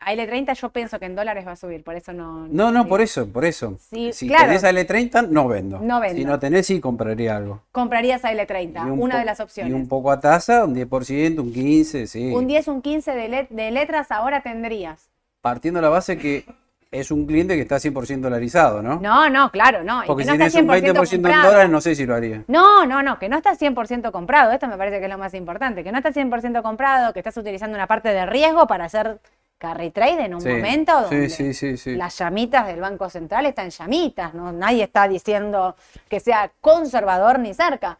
AL30 yo pienso que en dólares va a subir, por eso no... No, no, sí. por eso, por eso. Sí, si claro. tenés AL30, no vendo. No vendo. Si no tenés, sí compraría algo. Comprarías AL30, Y un una po- de las opciones. Y un poco a tasa, un 10%, un 15%, sí. Un 10, un 15 de, let- de letras ahora tendrías. Partiendo de la base que es un cliente que está 100% dolarizado, ¿no? No, no, claro, no. Porque que si no está tenés un 20% en comprado. dólares, no sé si lo haría. No, no, no, que no está 100% comprado. Esto me parece que es lo más importante. Que no está 100% comprado, que estás utilizando una parte de riesgo para hacer carry trade en un Sí, momento donde sí, sí, sí. las llamitas del Banco Central están llamitas. ¿no? Nadie está diciendo que sea conservador ni cerca.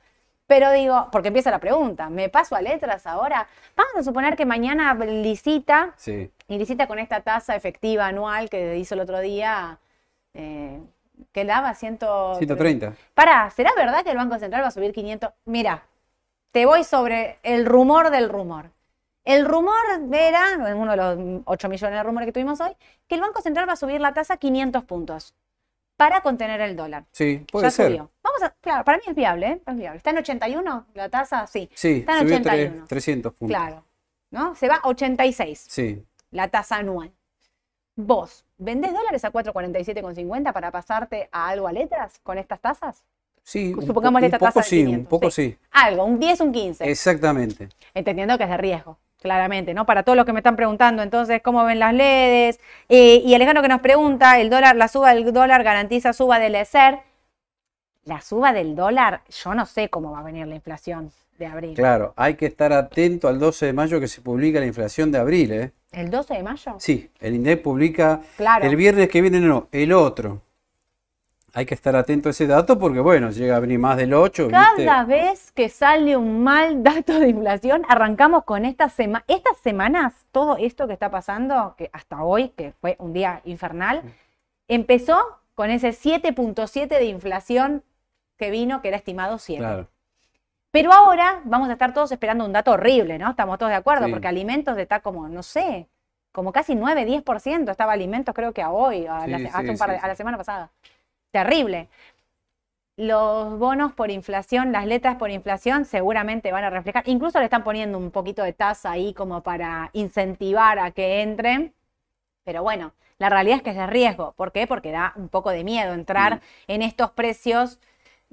Pero digo, porque empieza la pregunta, ¿me paso a letras ahora? Vamos a suponer que mañana licita Sí. y licita con esta tasa efectiva anual que hizo el otro día, eh, que daba 100... 130. Pará, ¿será verdad que el Banco Central va a subir 500? Mira, te voy sobre el rumor del rumor. El rumor era, en uno de los 8 millones de rumores que tuvimos hoy, que el Banco Central va a subir la tasa 500 puntos para contener el dólar. Sí, puede ya ser. subió. Vamos a, claro, para mí es viable, ¿eh? Es viable. ¿Está en 81 la tasa? Sí. Sí, Está en subió 81. tres- 300 puntos. Claro. ¿No? Se va a 86 Sí. la tasa anual. Vos, ¿vendés dólares a 447,50 para pasarte a algo a letras con estas tasas? Sí, un, Supongamos po- esta un poco tasa sí, un 500, poco sí. sí. Algo, un 10, un 15. Exactamente. Entendiendo que es de riesgo, claramente, ¿no? Para todos los que me están preguntando, entonces, ¿cómo ven las LEDs? Eh, y Alejandro que nos pregunta, el dólar, la suba del dólar garantiza suba del ESER. La suba del dólar, yo no sé cómo va a venir la inflación de abril. Claro, hay que estar atento al 12 de mayo que se publica la inflación de abril, ¿eh? ¿El 12 de mayo? Sí, el INDEC publica Claro. el viernes que viene, no, el otro. Hay que estar atento a ese dato porque, bueno, llega a venir más del 8, ¿viste? Cada vez que sale un mal dato de inflación, arrancamos con esta semana. Estas semanas, todo esto que está pasando, que hasta hoy, que fue un día infernal, empezó con ese 7.7 de inflación que vino, que era estimado 7. Claro. Pero ahora vamos a estar todos esperando un dato horrible, ¿no? Estamos todos de acuerdo, Sí. porque alimentos está como, no sé, como casi 9, 10%. Estaba alimentos creo que a hoy, a, la, Sí, hace sí, un par de- sí, a la sí. semana pasada. Terrible. Los bonos por inflación, las letras por inflación seguramente van a reflejar, incluso le están poniendo un poquito de tasa ahí como para incentivar a que entren, pero bueno, la realidad es que es de riesgo. ¿Por qué? Porque da un poco de miedo entrar Mm. en estos precios,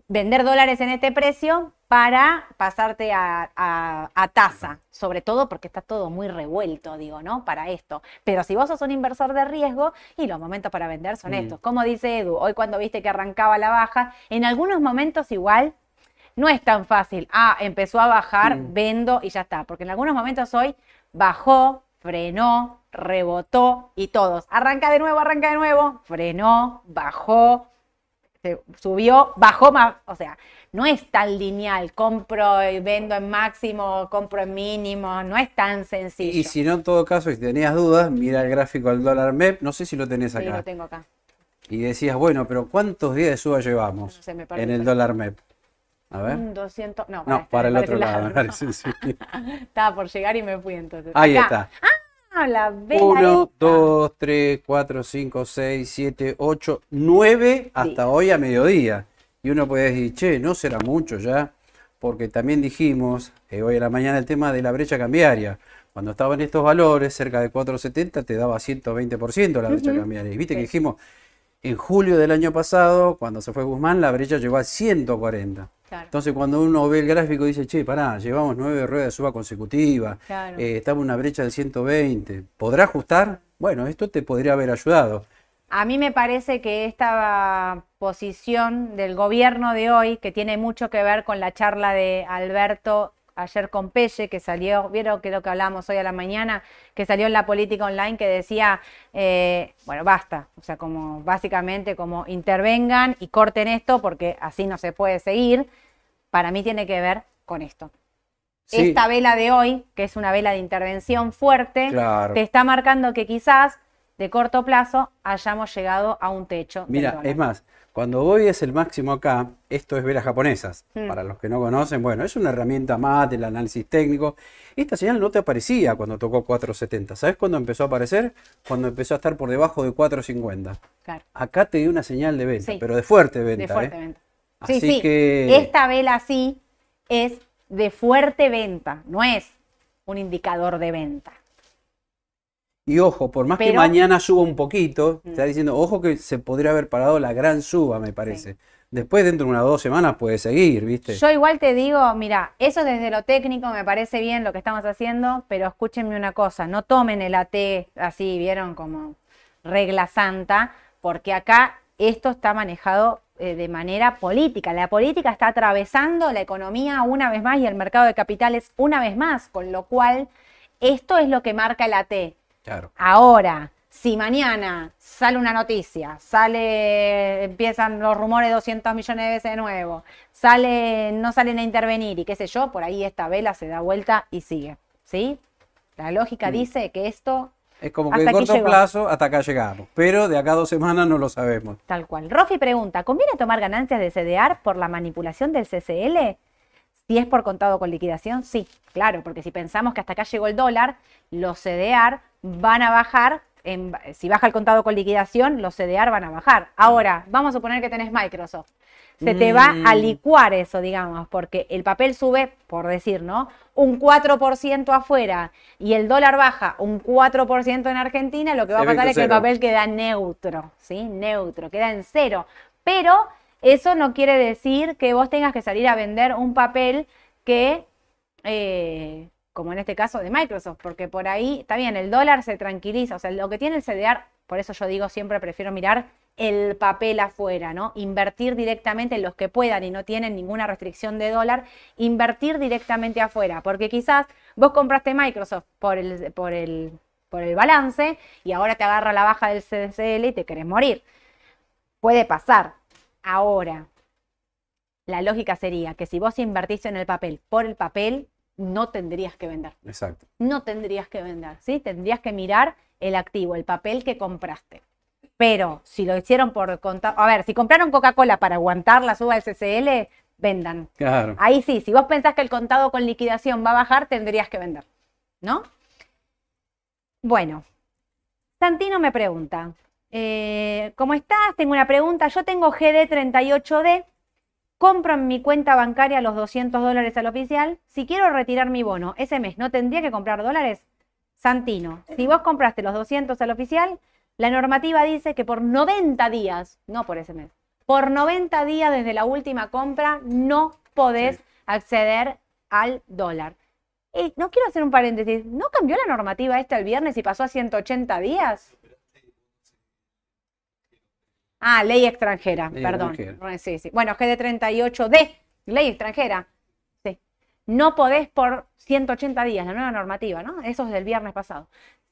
vender dólares en este precio para pasarte a, a- a tasa, sobre todo porque está todo muy revuelto, digo, ¿no? Para esto. Pero si vos sos un inversor de riesgo y los momentos para vender son Mm. estos. Como dice Edu, hoy cuando viste que arrancaba la baja, en algunos momentos igual no es tan fácil. Ah, empezó a bajar, Mm. vendo y ya está. Porque en algunos momentos hoy bajó, frenó, rebotó y todos. Arranca de nuevo, arranca de nuevo, frenó, bajó, se subió, bajó más. O sea, no es tan lineal. Compro y vendo en máximo, compro en mínimo. No es tan sencillo. Y si no, en todo caso, si tenías dudas, mira el gráfico del dólar MEP. No sé si lo tenés Sí, acá. lo tengo acá. y decías, bueno, pero ¿cuántos días de suba llevamos No sé, me perdí. en el dólar MEP? A ver. Un 200, no, No, para el otro lado. ¿no? parece, sí. Estaba por llegar y me fui entonces. Ahí Acá. está. Ah, la vela 1, esta. 2, 3, 4, 5, 6, 7, 8, 9 hasta hoy a mediodía. Y uno puede decir, che, no será mucho ya, porque también dijimos eh, hoy a la mañana el tema de la brecha cambiaria. Cuando estaban estos valores, cerca de 4,70 te daba 120% la brecha cambiaria. Y viste que dijimos, en julio del año pasado, cuando se fue Guzmán, la brecha llegó a 140. Claro. Entonces, cuando uno ve el gráfico, dice, che, pará, llevamos nueve ruedas de suba consecutiva, Claro. eh, estamos en una brecha del 120. ¿Podrá ajustar? Bueno, esto te podría haber ayudado. A mí me parece que esta posición del gobierno de hoy, que tiene mucho que ver con la charla de Alberto ayer con Pelle, que salió, vieron que lo que hablamos hoy a la mañana, que salió en la política online, que decía, eh, bueno, basta, o sea, como básicamente como intervengan y corten esto porque así no se puede seguir, para mí tiene que ver con esto. Sí. Esta vela de hoy, que es una vela de intervención fuerte, Claro. te está marcando que quizás de corto plazo hayamos llegado a un techo. Mira, es más, cuando hoy es el máximo acá, esto es velas japonesas. Mm. Para los que no conocen, bueno, es una herramienta más del análisis técnico. Esta señal no te aparecía cuando tocó 470. ¿Sabes cuándo empezó a aparecer? Cuando empezó a estar por debajo de 450. Claro, Acá te dio una señal de venta, Sí. pero de fuerte venta. de fuerte ¿eh? venta. Así sí, sí. que- Esta vela sí es de fuerte venta, no es un indicador de venta. Y ojo, por más que mañana suba un poquito, Mm. está diciendo, ojo que se podría haber parado la gran suba, me parece. Después, dentro de unas dos semanas, puede seguir, ¿viste? Yo igual te digo, mira, eso desde lo técnico me parece bien lo que estamos haciendo, pero escúchenme una cosa, no tomen el AT así, vieron como regla santa, porque acá esto está manejado eh, de manera política. La política está atravesando la economía una vez más y el mercado de capitales una vez más, con lo cual esto es lo que marca el AT. Claro. Ahora, si mañana sale una noticia, sale, empiezan los rumores 200 millones de veces de nuevo, sale, no salen a intervenir y qué sé yo, por ahí esta vela se da vuelta y sigue, ¿sí? La lógica Mm. dice que esto, Es como que en corto llegó. plazo, hasta acá llegamos. Pero de acá a dos semanas no lo sabemos. tal cual. Rofi pregunta, ¿conviene tomar ganancias de CDR por la manipulación del CCL? Si es por contado con liquidación, sí, claro, porque si pensamos que hasta acá llegó el dólar, los CDR van a bajar, en- si baja el contado con liquidación, los CDR van a bajar. Ahora, vamos a suponer que tenés Microsoft. Se te va a Mm. licuar eso, digamos, porque el papel sube, por decir, ¿no? Un 4% afuera y el dólar baja un 4% en Argentina, lo que va a pasar es que el papel queda neutro, ¿sí? Neutro, queda en cero. Pero eso no quiere decir que vos tengas que salir a vender un papel que, eh, como en este caso de Microsoft, porque por ahí, está bien, el dólar se tranquiliza, o sea, lo que tiene el CDR, por eso yo digo siempre prefiero mirar el papel afuera, ¿no? Invertir directamente en los que puedan y no tienen ninguna restricción de dólar, invertir directamente afuera, porque quizás vos compraste Microsoft por el, por el, por el balance y ahora te agarra la baja del CCL y te querés morir. Puede pasar. Ahora, la lógica sería que si vos invertiste en el papel por el papel, no tendrías que vender. Exacto. No tendrías que vender, ¿sí? Tendrías que mirar el activo, el papel que compraste. Pero si lo hicieron por contar, a ver, si compraron Coca-Cola para aguantar la suba del CCL, vendan. Claro. Ahí sí, si vos pensás que el contado con liquidación va a bajar, tendrías que vender, ¿no? Bueno, Santino me pregunta, eh, ¿cómo estás? Tengo una pregunta. Yo tengo GD38D, compro en mi cuenta bancaria los 200 dólares al oficial. Si quiero retirar mi bono ese mes, ¿no tendría que comprar dólares? Santino, si vos compraste los 200 al oficial, la normativa dice que por 90 días, no por ese mes, por 90 días desde la última compra no podés Sí. acceder al dólar. Y no quiero hacer un paréntesis, ¿no cambió la normativa esta el viernes y pasó a 180 días? Ah, ley extranjera, Ley perdón. extranjera. Sí, sí. Bueno, GD38D, ley extranjera. Sí. No podés por 180 días, la nueva normativa, ¿no? Eso es del viernes pasado.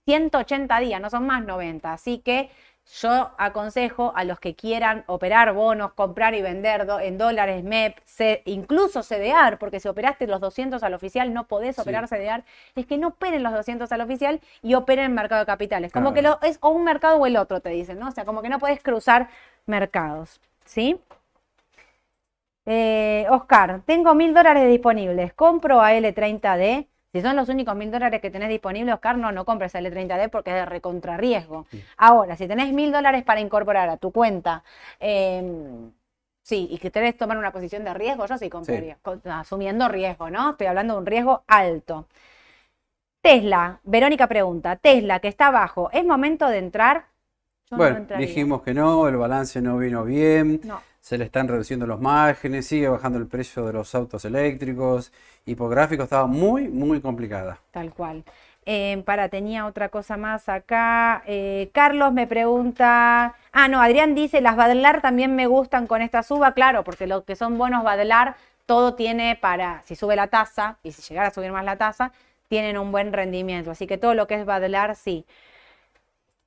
180 días, no son más 90. Así que Yo aconsejo a los que quieran operar bonos, comprar y vender en dólares, MEP, C- incluso CDR, porque si operaste los 200 al oficial no podés Sí. operar CDR, es que no operen los 200 al oficial y operen en mercado de capitales. Como que lo, es o un mercado o el otro, te dicen, ¿no? O sea, como que no podés cruzar mercados, ¿sí? Eh, Oscar, tengo mil dólares disponibles. ¿Compro a L30D? Si son los únicos mil dólares que tenés disponibles, Oscar, no, no compres a L30D porque es de recontrarriesgo. Ahora, si tenés mil dólares para incorporar a tu cuenta, em, sí, y que querés tomar una posición de riesgo, yo sí compraría, asumiendo riesgo, ¿no? Estoy hablando de un riesgo alto. Tesla, Verónica pregunta, Tesla que está abajo, ¿es momento de entrar? Yo Bueno, dijimos que no, el balance no vino bien, No. Se le están reduciendo los márgenes, sigue bajando el precio de los autos eléctricos, y por gráfico estaba muy, muy complicada. Tal cual. Eh, para, tenía otra cosa más acá. Eh, Carlos me pregunta. Ah, no, Adrián dice: las Badelar también me gustan con esta suba. Claro, porque lo que son bonos Badelar, todo tiene para, si sube la tasa, y si llegara a subir más la tasa, tienen un buen rendimiento. Así que todo lo que es Badelar, sí.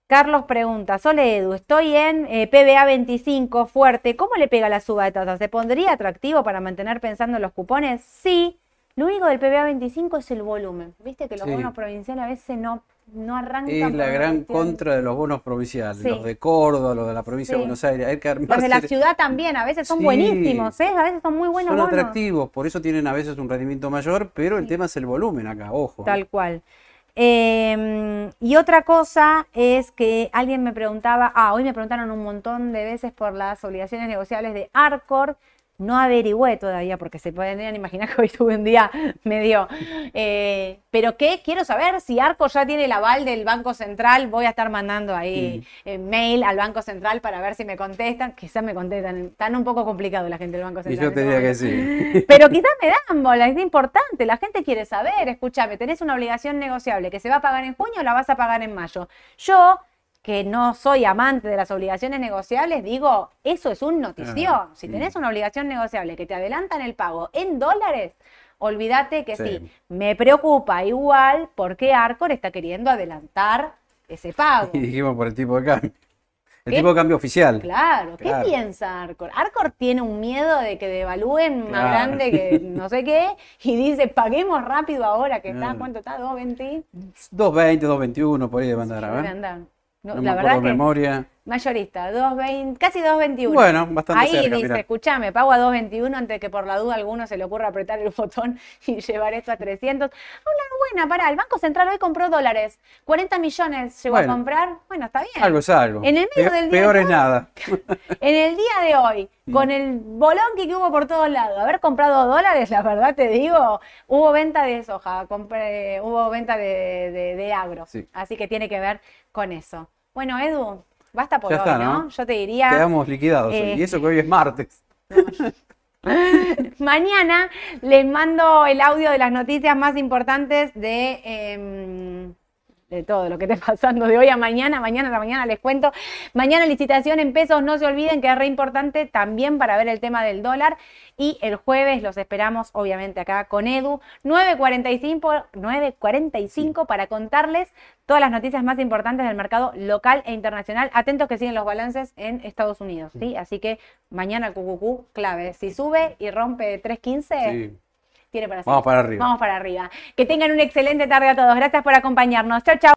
Carlos pregunta, Sole Edu, estoy en eh, PBA 25 fuerte, ¿cómo le pega la suba de tasas? ¿Se pondría atractivo para mantener pensando en los cupones? Sí, lo único del PBA 25 es el volumen. Viste que los Sí. bonos provinciales a veces no, no arrancan. Es la gran contra de los bonos provinciales, Sí. los de Córdoba, los de la provincia Sí. de Buenos Aires, hay que Los de la ciudad también, a veces son buenísimos, ¿eh? A veces son muy buenos Son bonos. atractivos, por eso tienen a veces un rendimiento mayor, pero el tema es el volumen acá, ojo. Tal cual. Eh, y otra cosa es que alguien me preguntaba, ah, hoy me preguntaron un montón de veces por las obligaciones negociables de Arcor. No averigüé todavía porque se pueden imaginar que hoy tuve un día medio. eh, pero ¿qué? Quiero saber si Arcor ya tiene el aval del Banco Central. Voy a estar mandando ahí eh, mail al Banco Central para ver si me contestan. Quizás me contestan. Están un poco complicado la gente del Banco Y Central. yo te en diría este que sí. Pero quizás me dan bola, es importante, la gente quiere saber, escúchame, tenés una obligación negociable que se va a pagar en junio o la vas a pagar en mayo. Yo, que no soy amante de las obligaciones negociables, digo, eso es un notición. Ah, si tenés una obligación negociable que te adelantan el pago en dólares, olvídate que sí. Sí. Me preocupa igual porque Arcor está queriendo adelantar ese pago. Y dijimos por el tipo de cambio. El ¿Qué? tipo de cambio oficial. Claro, ¿qué piensa Arcor? Arcor tiene un miedo de que devalúen más grande que no sé qué y dice, paguemos rápido ahora que está. ¿cuánto está? 2.20. 220, 221, por ahí debe andar, andar. No, No la me verdad que memoria. mayorista, 2.20, casi 2.21. Bueno, bastante Ahí cerca, dice, mirá. escuchame, pago a 2.21 antes de que por la duda a alguno se le ocurra apretar el botón y llevar esto a 300. Una buena, pará, el Banco Central hoy compró dólares, 40 millones llegó Bueno. a comprar, bueno, está bien. Algo es algo. En el medio del día Peor de es nada. En el día de hoy, Mm. con el bolonqui que hubo por todos lados, haber comprado dólares, la verdad te digo, hubo venta de soja, compré- hubo venta de, de- de agro. Sí. Así que tiene que ver con eso. Bueno, Edu, basta por Ya hoy, está, ¿no? ¿no? Yo te diría. Quedamos liquidados. hoy. Y eso que hoy es martes. Mañana les mando el audio de las noticias más importantes de, em, de todo lo que esté pasando de hoy a mañana. Mañana a la mañana les cuento. Mañana licitación en pesos, no se olviden que es re importante también para ver el tema del dólar. Y el jueves los esperamos, obviamente, acá con Edu, 9.45, 9.45 para contarles todas las noticias más importantes del mercado local e internacional. Atentos que siguen los balances en Estados Unidos, ¿sí? Así que mañana QQQ clave. Si sube y rompe 3.15, Sí. Para Vamos para arriba. Vamos para arriba. Que tengan una excelente tarde a todos. Gracias por acompañarnos. Chao, chao.